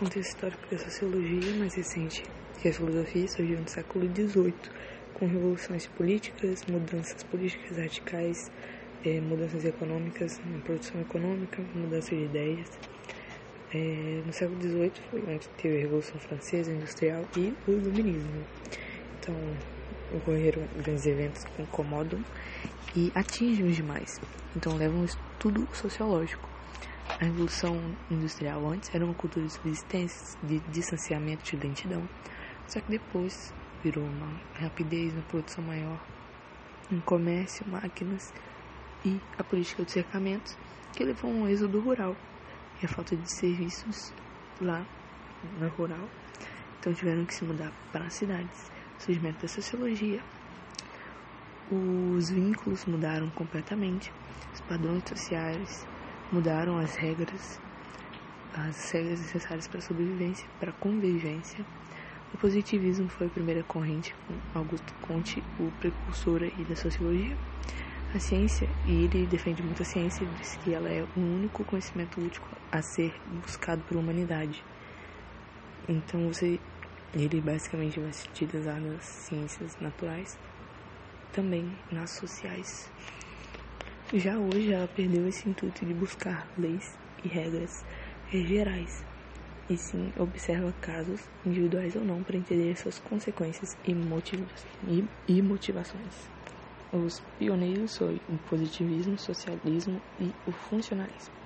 contexto histórico da sociologia mais recente, que a filosofia surgiu no século XVIII, com revoluções políticas, mudanças políticas radicais, eh, mudanças econômicas na produção econômica, mudança de ideias. Eh, no século XVIII foi onde teve a Revolução Francesa, Industrial e o Iluminismo. Então, ocorreram grandes eventos que incomodam e atingem os demais. Então, levam um estudo sociológico. A Revolução Industrial antes era uma cultura de subsistência, de distanciamento de lentidão, só que depois virou uma rapidez, uma produção maior, um comércio, máquinas e a política de cercamentos que levou a um êxodo rural e a falta de serviços lá no rural. Então tiveram que se mudar para as cidades. Surgimento da sociologia. Os vínculos mudaram completamente, os padrões sociais mudaram as regras, as regras necessárias para a sobrevivência, para a convivência. O positivismo foi a primeira corrente com Augusto Comte, o precursor aí da sociologia. A ciência, e ele defende muito a ciência, ele diz que ela é o único conhecimento útil a ser buscado pela humanidade. Então você, ele basicamente vai se utilizar nas ciências naturais, também nas sociais. Já hoje ela perdeu esse intuito de buscar leis e regras gerais, e sim observa casos individuais ou não para entender suas consequências e, e, e motivações. Os pioneiros foram o positivismo, socialismo e o funcionalismo.